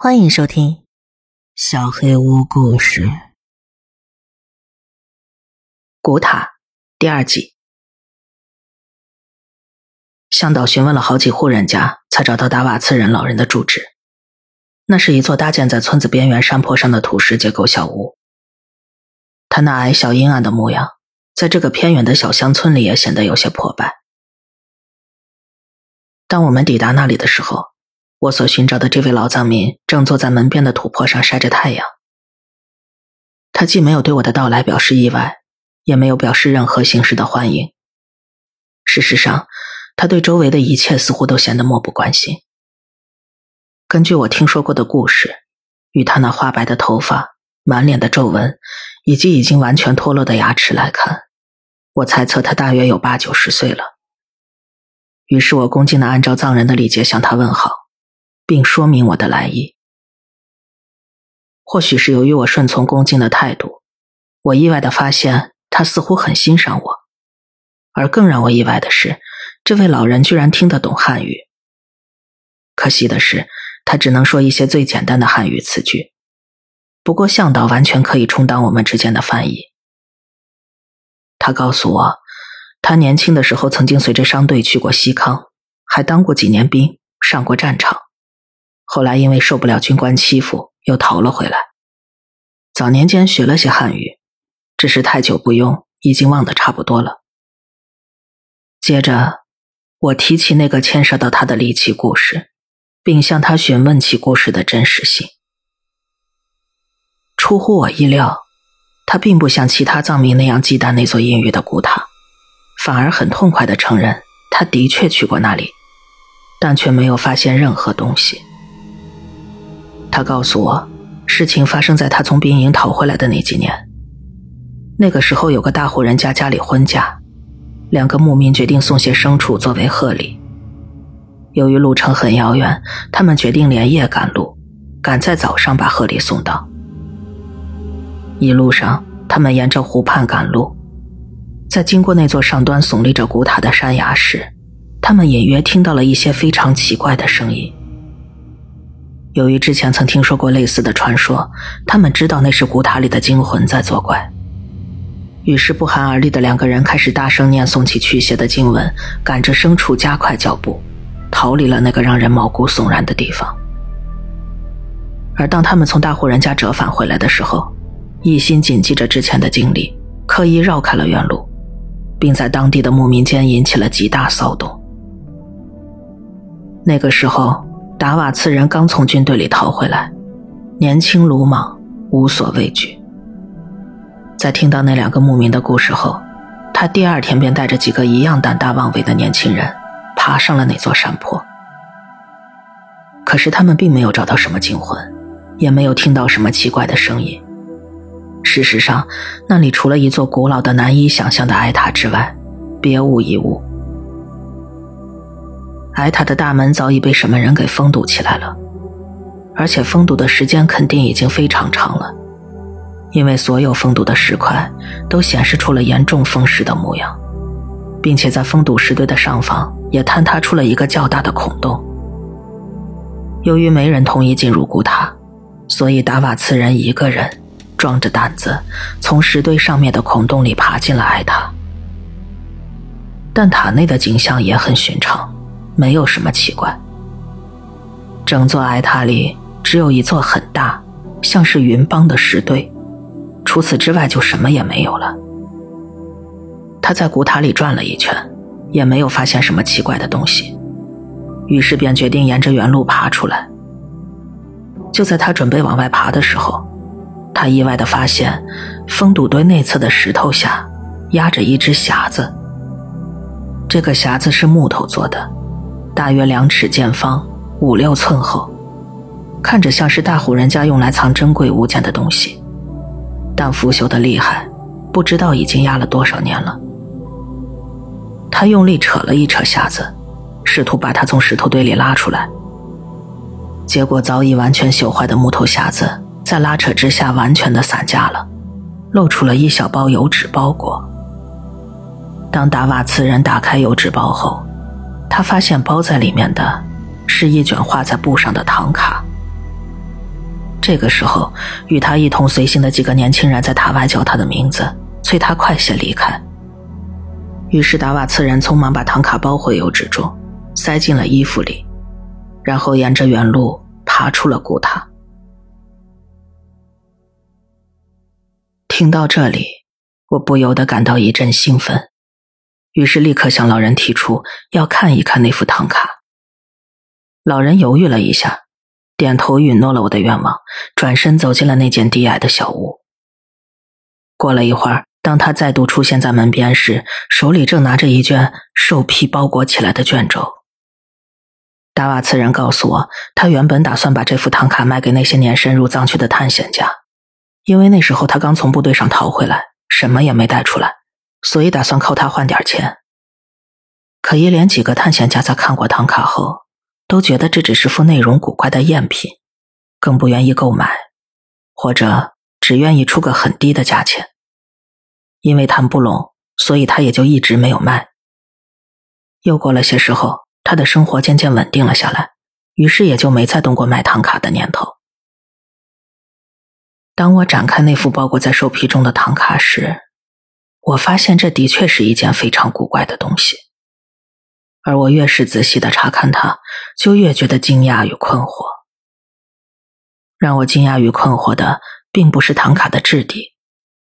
欢迎收听《小黑屋故事》古塔第二季。向导询问了好几户人家，才找到达瓦茨人老人的住址。那是一座搭建在村子边缘山坡上的土石结构小屋。他那矮小阴暗的模样，在这个偏远的小乡村里也显得有些破败。当我们抵达那里的时候，我所寻找的这位老藏民正坐在门边的土坡上晒着太阳。他既没有对我的到来表示意外，也没有表示任何形式的欢迎。事实上，他对周围的一切似乎都显得漠不关心。根据我听说过的故事，与他那花白的头发、满脸的皱纹以及已经完全脱落的牙齿来看，我猜测他大约有八九十岁了。于是我恭敬地按照藏人的礼节向他问好。并说明我的来意。或许是由于我顺从恭敬的态度，我意外的发现他似乎很欣赏我。而更让我意外的是，这位老人居然听得懂汉语。可惜的是，他只能说一些最简单的汉语词句。不过向导完全可以充当我们之间的翻译。他告诉我，他年轻的时候曾经随着商队去过西康，还当过几年兵，上过战场。后来因为受不了军官欺负，又逃了回来。早年间学了些汉语，只是太久不用，已经忘得差不多了。接着，我提起那个牵涉到他的离奇故事，并向他询问其故事的真实性。出乎我意料，他并不像其他藏民那样忌惮那座阴郁的古塔，反而很痛快地承认他的确去过那里，但却没有发现任何东西。他告诉我，事情发生在他从兵营逃回来的那几年。那个时候，有个大户人家家里婚嫁，两个牧民决定送些牲畜作为贺礼。由于路程很遥远，他们决定连夜赶路，赶在早上把贺礼送到。一路上，他们沿着湖畔赶路，在经过那座上端耸立着古塔的山崖时，他们隐约听到了一些非常奇怪的声音。由于之前曾听说过类似的传说，他们知道那是古塔里的精魂在作怪。于是不寒而栗的两个人开始大声念诵起驱邪的经文，赶着牲畜加快脚步，逃离了那个让人毛骨悚然的地方。而当他们从大户人家折返回来的时候，一心谨记着之前的经历，刻意绕开了原路，并在当地的牧民间引起了极大骚动。那个时候。达瓦茨人刚从军队里逃回来，年轻鲁莽，无所畏惧。在听到那两个牧民的故事后，他第二天便带着几个一样胆大妄为的年轻人，爬上了那座山坡。可是他们并没有找到什么精魂，也没有听到什么奇怪的声音。事实上，那里除了一座古老的难以想象的矮塔之外，别无一物。矮塔的大门早已被什么人给封堵起来了，而且封堵的时间肯定已经非常长了，因为所有封堵的石块都显示出了严重风蚀的模样，并且在封堵石堆的上方也坍塌出了一个较大的孔洞。由于没人同意进入古塔，所以达瓦茨人一个人壮着胆子从石堆上面的孔洞里爬进了矮塔，但塔内的景象也很寻常。没有什么奇怪。整座矮塔里只有一座很大，像是云邦的石堆，除此之外就什么也没有了。他在古塔里转了一圈，也没有发现什么奇怪的东西，于是便决定沿着原路爬出来。就在他准备往外爬的时候，他意外的发现，封堵堆内侧的石头下压着一只匣子。这个匣子是木头做的。大约两尺见方，五六寸厚，看着像是大户人家用来藏珍贵物件的东西，但腐朽的厉害，不知道已经压了多少年了。他用力扯了一扯匣子，试图把它从石头堆里拉出来，结果早已完全朽坏的木头匣子在拉扯之下完全的散架了，露出了一小包油纸包裹。当达瓦茨人打开油纸包后，他发现包在里面的，是一卷画在布上的唐卡。这个时候，与他一同随行的几个年轻人在塔外叫他的名字，催他快些离开。于是达瓦次人匆忙把唐卡包回油纸中，塞进了衣服里，然后沿着原路爬出了古塔。听到这里，我不由得感到一阵兴奋，于是立刻向老人提出要看一看那副唐卡。老人犹豫了一下，点头允诺了我的愿望，转身走进了那间低矮的小屋。过了一会儿，当他再度出现在门边时，手里正拿着一卷兽皮包裹起来的卷轴。达瓦茨人告诉我，他原本打算把这副唐卡卖给那些年深入藏区的探险家。因为那时候他刚从部队上逃回来，什么也没带出来，所以打算靠它换点钱。可一连几个探险家在看过唐卡后，都觉得这只是副内容古怪的赝品，更不愿意购买，或者只愿意出个很低的价钱。因为谈不拢，所以他也就一直没有卖。又过了些时候，他的生活渐渐稳定了下来，于是也就没再动过卖唐卡的念头。当我展开那副包裹在兽皮中的唐卡时，我发现这的确是一件非常古怪的东西。而我越是仔细的查看它，就越觉得惊讶与困惑。让我惊讶与困惑的，并不是唐卡的质地，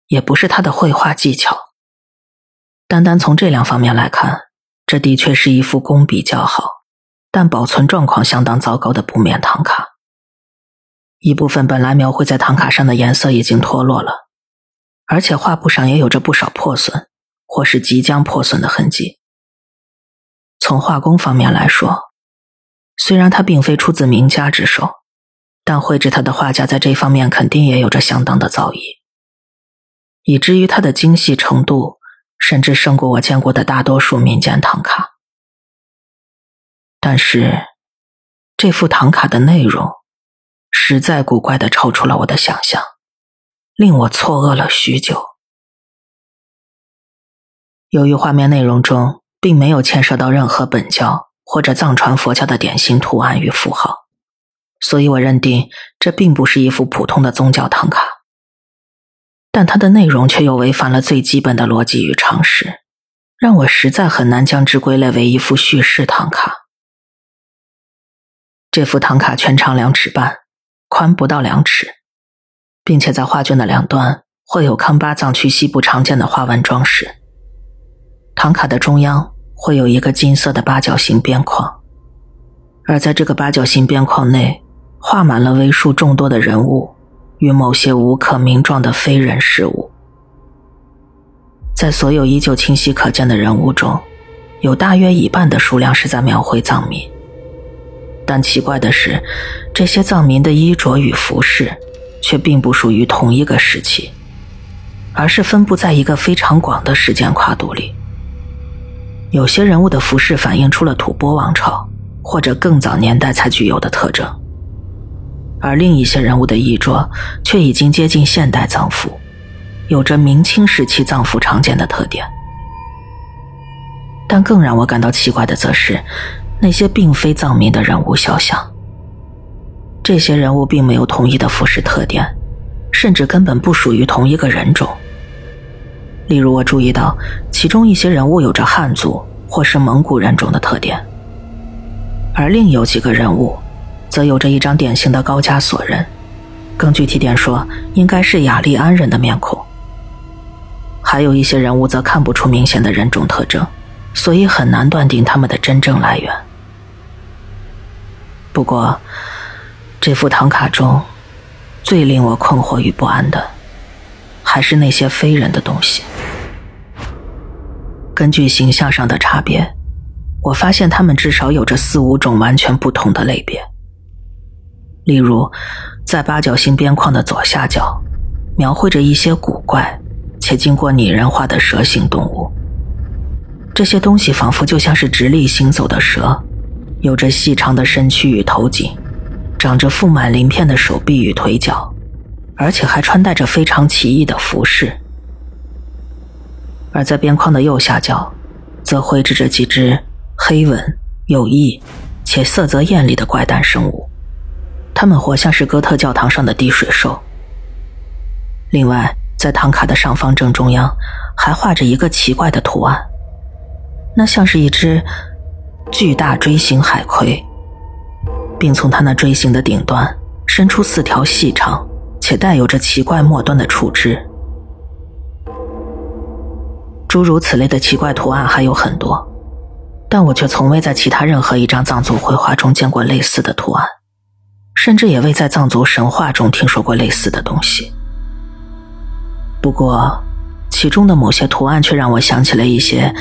也不是它的绘画技巧。单单从这两方面来看，这的确是一幅工笔较好，但保存状况相当糟糕的布面唐卡。一部分本来描绘在唐卡上的颜色已经脱落了，而且画布上也有着不少破损或是即将破损的痕迹。从画工方面来说，虽然它并非出自名家之手，但绘制它的画家在这方面肯定也有着相当的造诣，以至于它的精细程度甚至胜过我见过的大多数民间唐卡。但是，这幅唐卡的内容。实在古怪的超出了我的想象，令我错愕了许久。由于画面内容中并没有牵涉到任何本教或者藏传佛教的典型图案与符号，所以我认定这并不是一幅普通的宗教唐卡。但它的内容却又违反了最基本的逻辑与常识，让我实在很难将之归类为一幅叙事唐卡。这幅唐卡全长两尺半。宽不到两尺，并且在画卷的两端绘有康巴藏区西部常见的花纹装饰。唐卡的中央会有一个金色的八角形边框，而在这个八角形边框内画满了为数众多的人物与某些无可名状的非人事物。在所有依旧清晰可见的人物中，有大约一半的数量是在描绘藏民。但奇怪的是，这些藏民的衣着与服饰却并不属于同一个时期，而是分布在一个非常广的时间跨度里。有些人物的服饰反映出了吐蕃王朝或者更早年代才具有的特征，而另一些人物的衣着却已经接近现代藏服，有着明清时期藏服常见的特点。但更让我感到奇怪的，则是。那些并非藏民的人物肖像，这些人物并没有统一的服饰特点，甚至根本不属于同一个人种。例如，我注意到其中一些人物有着汉族或是蒙古人种的特点，而另有几个人物，则有着一张典型的高加索人，更具体点说，应该是雅利安人的面孔。还有一些人物则看不出明显的人种特征，所以很难断定他们的真正来源。不过，这副唐卡中最令我困惑与不安的，还是那些非人的东西。根据形象上的差别，我发现他们至少有着四五种完全不同的类别。例如，在八角形边框的左下角，描绘着一些古怪且经过拟人化的蛇形动物。这些东西仿佛就像是直立行走的蛇。有着细长的身躯与头颈，长着覆满鳞片的手臂与腿脚，而且还穿戴着非常奇异的服饰。而在边框的右下角，则绘制着几只黑纹、有翼且色泽艳丽的怪诞生物，它们活像是哥特教堂上的滴水兽。另外，在唐卡的上方正中央，还画着一个奇怪的图案，那像是一只巨大锥形海葵，并从它那锥形的顶端伸出四条细长且带有着奇怪末端的触枝。诸如此类的奇怪图案还有很多，但我却从未在其他任何一张藏族绘画中见过类似的图案，甚至也未在藏族神话中听说过类似的东西。不过，其中的某些图案却让我想起了一些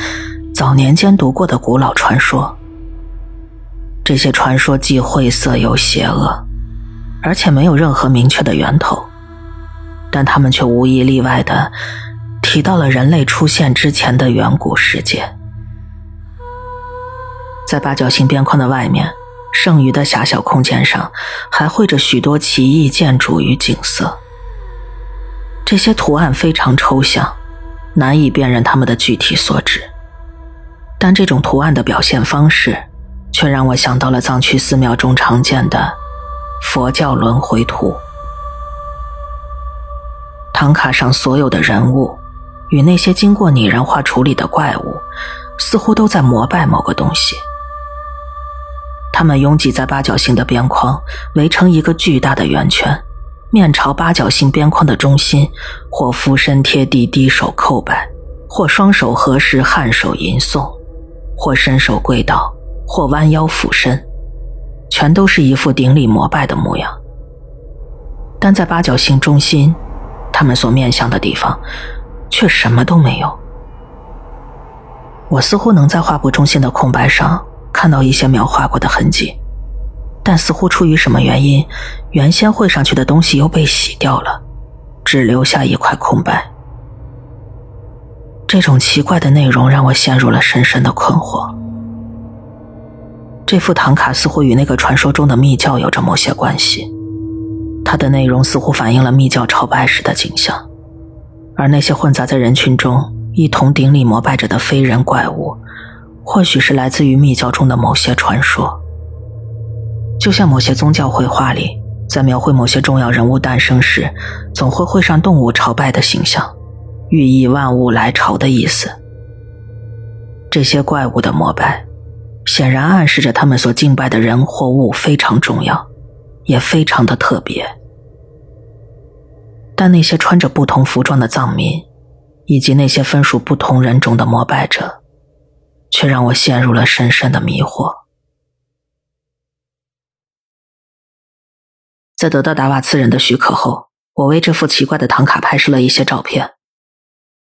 早年间读过的古老传说。这些传说既晦涩又邪恶，而且没有任何明确的源头，但他们却无一例外的提到了人类出现之前的远古世界。在八角形边框的外面，剩余的狭小空间上，还绘着许多奇异建筑与景色。这些图案非常抽象，难以辨认它们的具体所指。但这种图案的表现方式，却让我想到了藏区寺庙中常见的佛教轮回图。唐卡上所有的人物，与那些经过拟人化处理的怪物，似乎都在膜拜某个东西。他们拥挤在八角形的边框，围成一个巨大的圆圈。面朝八角形边框的中心，或俯身贴地低手叩拜，或双手合十颔首吟诵，或伸手跪倒，或弯腰俯身，全都是一副顶礼膜拜的模样。但在八角形中心，他们所面向的地方，却什么都没有。我似乎能在画布中心的空白上看到一些描画过的痕迹。但似乎出于什么原因，原先绘上去的东西又被洗掉了，只留下一块空白。这种奇怪的内容让我陷入了深深的困惑。这幅唐卡似乎与那个传说中的密教有着某些关系，它的内容似乎反映了密教朝拜时的景象，而那些混杂在人群中一同顶礼膜拜着的非人怪物，或许是来自于密教中的某些传说。就像某些宗教绘画里，在描绘某些重要人物诞生时，总会绘上动物朝拜的形象，寓意万物来朝的意思。这些怪物的膜拜，显然暗示着他们所敬拜的人或物非常重要，也非常的特别。但那些穿着不同服装的藏民，以及那些分属不同人种的膜拜者，却让我陷入了深深的迷惑。在得到达瓦茨人的许可后，我为这幅奇怪的唐卡拍摄了一些照片。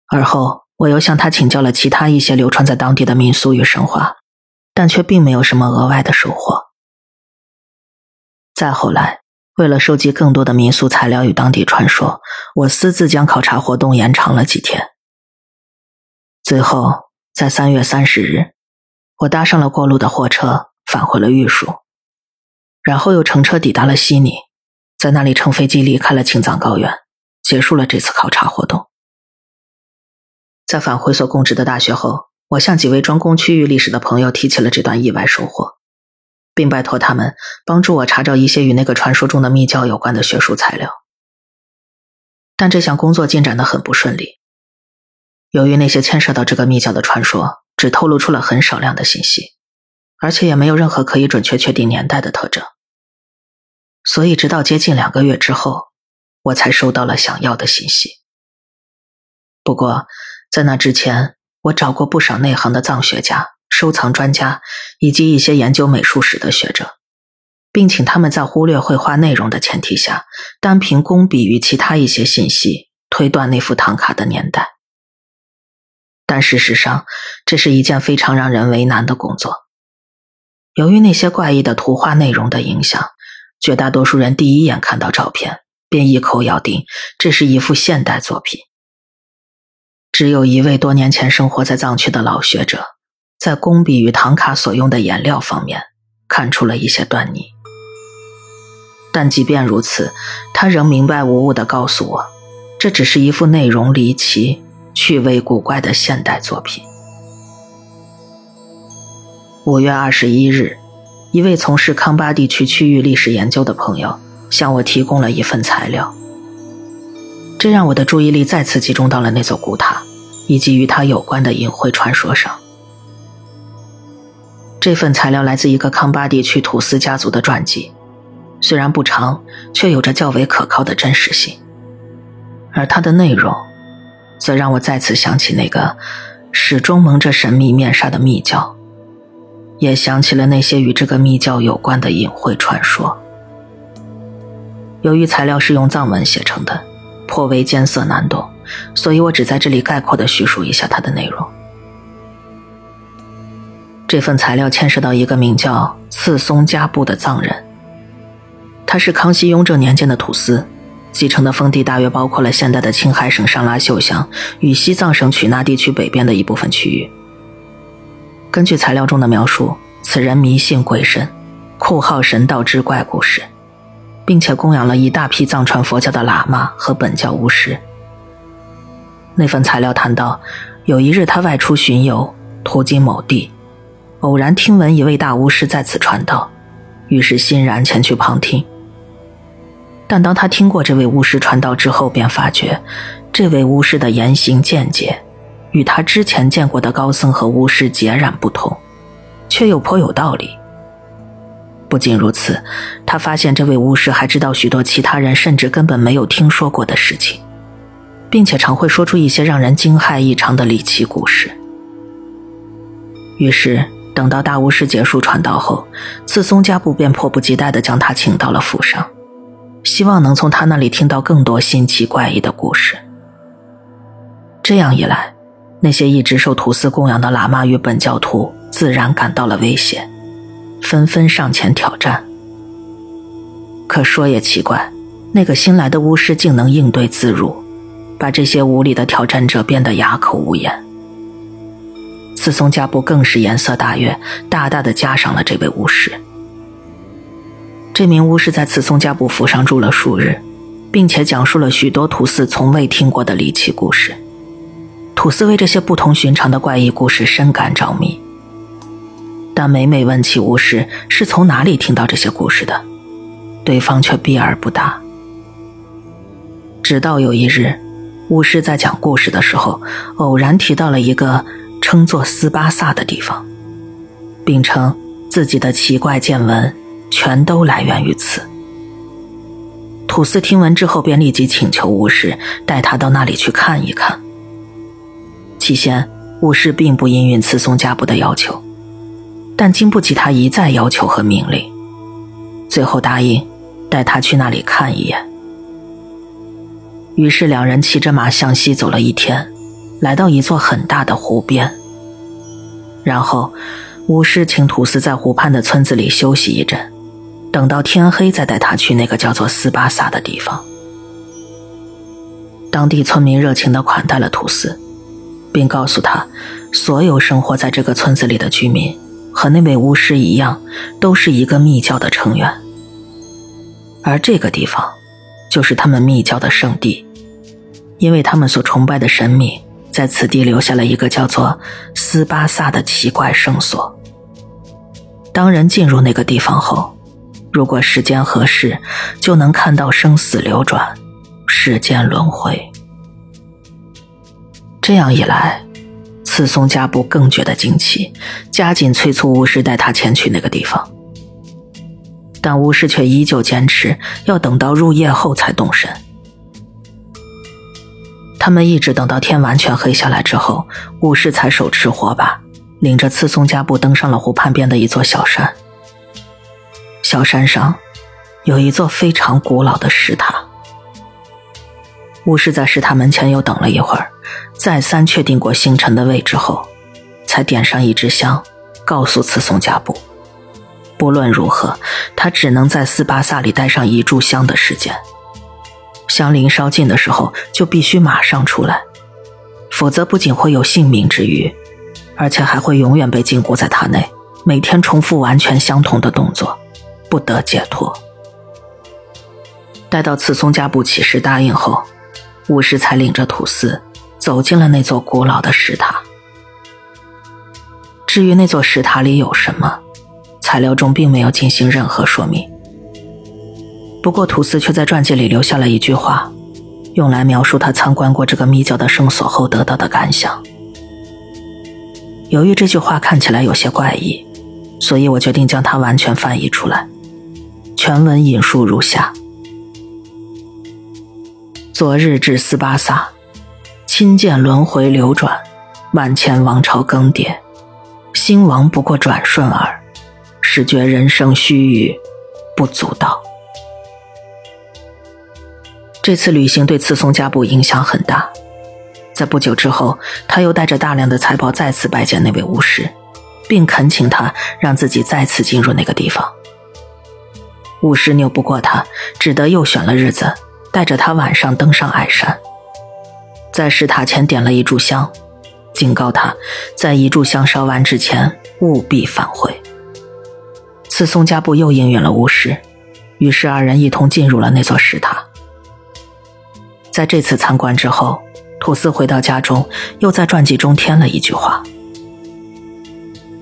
而后，我又向他请教了其他一些流传在当地的民俗与神话，但却并没有什么额外的收获。再后来，为了收集更多的民俗材料与当地传说，我私自将考察活动延长了几天。最后，在三月三十日，我搭上了过路的货车，返回了玉树，然后又乘车抵达了悉尼。在那里乘飞机离开了青藏高原，结束了这次考察活动。在返回所供职的大学后，我向几位专攻区域历史的朋友提起了这段意外收获，并拜托他们帮助我查找一些与那个传说中的密教有关的学术材料。但这项工作进展的很不顺利，由于那些牵涉到这个密教的传说只透露出了很少量的信息，而且也没有任何可以准确确定年代的特征。所以，直到接近两个月之后，我才收到了想要的信息。不过，在那之前，我找过不少内行的藏学家、收藏专家以及一些研究美术史的学者，并请他们在忽略绘画内容的前提下，单凭工笔与其他一些信息推断那幅唐卡的年代。但事实上，这是一件非常让人为难的工作。由于那些怪异的图画内容的影响。绝大多数人第一眼看到照片，便一口咬定这是一幅现代作品。只有一位多年前生活在藏区的老学者，在工笔与唐卡所用的颜料方面看出了一些端倪。但即便如此，他仍明白无误地告诉我，这只是一幅内容离奇、趣味古怪的现代作品。五月二十一日。一位从事康巴地区区域历史研究的朋友向我提供了一份材料，这让我的注意力再次集中到了那座古塔以及与他有关的隐晦传说上。这份材料来自一个康巴地区土司家族的传记，虽然不长，却有着较为可靠的真实性。而它的内容，则让我再次想起那个始终蒙着神秘面纱的密教。也想起了那些与这个密教有关的隐晦传说。由于材料是用藏文写成的，颇为艰涩难懂，所以我只在这里概括的叙述一下它的内容。这份材料牵涉到一个名叫次松加布的藏人，他是康熙、雍正年间的土司，继承的封地大约包括了现在的青海省上拉秀乡与西藏省曲纳地区北边的一部分区域。根据材料中的描述，此人迷信鬼神，酷好神道之怪故事，并且供养了一大批藏传佛教的喇嘛和本教巫师。那份材料谈到，有一日他外出巡游，途经某地，偶然听闻一位大巫师在此传道，于是欣然前去旁听。但当他听过这位巫师传道之后，便发觉，这位巫师的言行见解。与他之前见过的高僧和巫师截然不同，却又颇有道理。不仅如此，他发现这位巫师还知道许多其他人甚至根本没有听说过的事情，并且常会说出一些让人惊骇异常的离奇故事。于是，等到大巫师结束传道后，次松加布便迫不及待地将他请到了府上，希望能从他那里听到更多新奇怪异的故事。这样一来，那些一直受土司供养的喇嘛与本教徒自然感到了危险，纷纷上前挑战。可说也奇怪，那个新来的巫师竟能应对自如，把这些无理的挑战者变得哑口无言。次松加布更是颜色大悦，大大的加上了这位巫师。这名巫师在次松加布府上住了数日，并且讲述了许多土司从未听过的离奇故事。土司为这些不同寻常的怪异故事深感着迷，但每每问起巫师是从哪里听到这些故事的，对方却避而不答。直到有一日，巫师在讲故事的时候，偶然提到了一个称作斯巴萨的地方，并称自己的奇怪见闻全都来源于此。土司听闻之后，便立即请求巫师带他到那里去看一看。起先，巫师并不应允次松加布的要求，但经不起他一再要求和命令，最后答应带他去那里看一眼。于是两人骑着马向西走了一天，来到一座很大的湖边。然后，巫师请土司在湖畔的村子里休息一阵，等到天黑再带他去那个叫做斯巴萨的地方。当地村民热情地款待了土司。并告诉他，所有生活在这个村子里的居民和那位巫师一样，都是一个密教的成员。而这个地方，就是他们密教的圣地，因为他们所崇拜的神明在此地留下了一个叫做斯巴萨的奇怪圣所。当人进入那个地方后，如果时间合适，就能看到生死流转，世间轮回。这样一来，次松加布更觉得惊奇，加紧催促巫师带他前去那个地方。但巫师却依旧坚持要等到入夜后才动身。他们一直等到天完全黑下来之后，巫师才手持火把，领着次松加布登上了湖畔边的一座小山。小山上有一座非常古老的石塔。巫师在石塔门前又等了一会儿，再三确定过星辰的位置后，才点上一支香，告诉次松加布，不论如何，他只能在斯巴萨里待上一炷香的时间。香灵烧尽的时候，就必须马上出来，否则不仅会有性命之虞，而且还会永远被禁锢在塔内，每天重复完全相同的动作，不得解脱。待到次松加布起誓答应后。巫师才领着土司走进了那座古老的石塔。至于那座石塔里有什么，材料中并没有进行任何说明。不过，吐司却在传记里留下了一句话，用来描述他参观过这个密教的圣所后得到的感想。由于这句话看起来有些怪异，所以我决定将它完全翻译出来。全文引述如下：昨日至斯巴萨，亲见轮回流转，万千王朝更迭，兴亡不过转瞬耳，始觉人生须臾，不足道。这次旅行对次松家部影响很大。在不久之后，他又带着大量的财宝再次拜见那位巫师，并恳请他让自己再次进入那个地方。巫师拗不过他，只得又选了日子，带着他晚上登上矮山，在石塔前点了一炷香，警告他在一炷香烧完之前务必返回。次松家布又应允了巫师，于是二人一同进入了那座石塔。在这次参观之后。土司回到家中，又在传记中添了一句话：“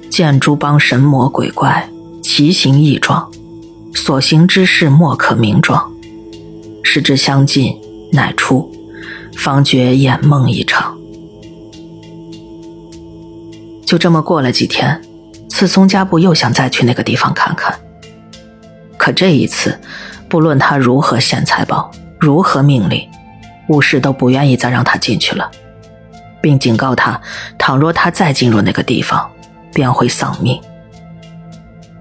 见诸邦神魔鬼怪，奇形异状，所行之事莫可名状。时之相近，乃出，方觉眼梦一场。”就这么过了几天，次松家布又想再去那个地方看看。可这一次，不论他如何献财宝，如何命令。巫师都不愿意再让他进去了，并警告他，倘若他再进入那个地方，便会丧命。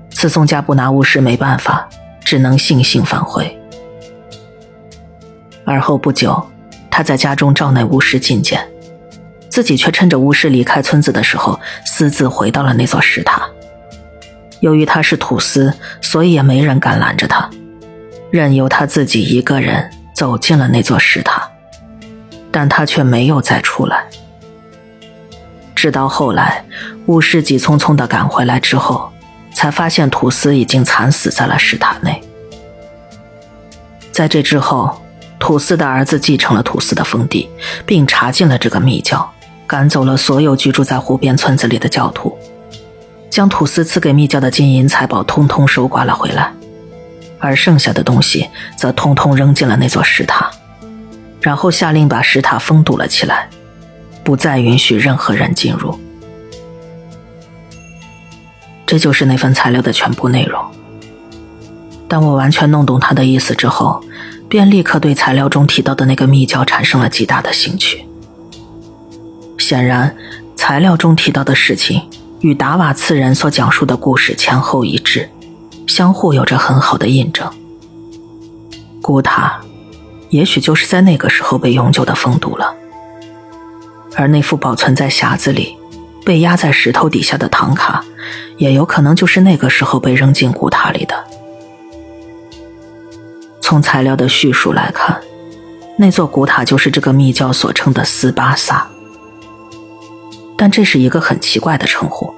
次松家不拿巫师没办法，只能悻悻返回。而后不久，他在家中召那巫师觐见，自己却趁着巫师离开村子的时候，私自回到了那座石塔。由于他是土司，所以也没人敢拦着他，任由他自己一个人走进了那座石塔。但他却没有再出来。直到后来，巫师急匆匆的赶回来之后，才发现土司已经惨死在了石塔内。在这之后，土司的儿子继承了土司的封地，并查禁了这个密教，赶走了所有居住在湖边村子里的教徒，将土司赐给密教的金银财宝通通收刮了回来，而剩下的东西则通通扔进了那座石塔。然后下令把石塔封堵了起来，不再允许任何人进入。这就是那份材料的全部内容。当我完全弄懂他的意思之后，便立刻对材料中提到的那个密教产生了极大的兴趣。显然，材料中提到的事情与达瓦次人所讲述的故事前后一致，相互有着很好的印证。古塔。也许就是在那个时候被永久的封堵了，而那副保存在匣子里、被压在石头底下的唐卡，也有可能就是那个时候被扔进古塔里的。从材料的叙述来看，那座古塔就是这个密教所称的斯巴萨，但这是一个很奇怪的称呼，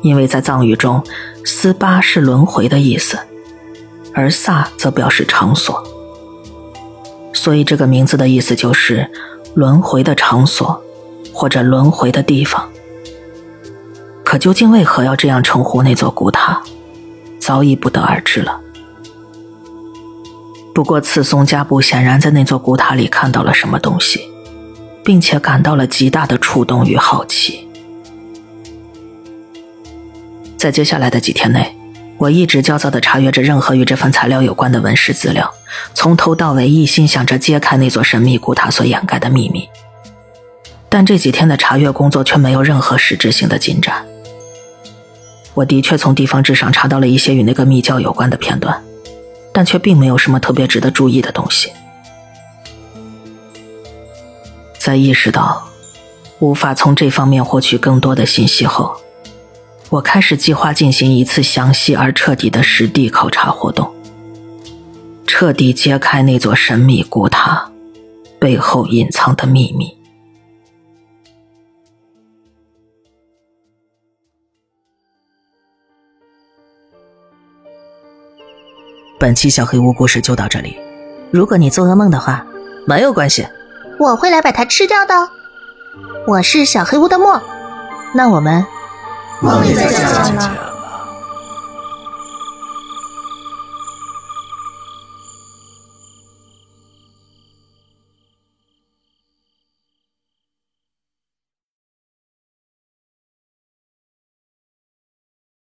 因为在藏语中，斯巴是轮回的意思，而萨则表示场所。所以，这个名字的意思就是轮回的场所，或者轮回的地方。可究竟为何要这样称呼那座古塔，早已不得而知了。不过，次松加布显然在那座古塔里看到了什么东西，并且感到了极大的触动与好奇。在接下来的几天内。我一直焦躁地查阅着任何与这份材料有关的文史资料，从头到尾一心想着揭开那座神秘古塔所掩盖的秘密。但这几天的查阅工作却没有任何实质性的进展。我的确从地方志上查到了一些与那个密教有关的片段，但却并没有什么特别值得注意的东西。在意识到无法从这方面获取更多的信息后，我开始计划进行一次详细而彻底的实地考察活动，彻底揭开那座神秘古塔背后隐藏的秘密。本期小黑屋故事就到这里。如果你做噩梦的话，没有关系，我会来把它吃掉的。我是小黑屋的墨，那我们。梦里再见了。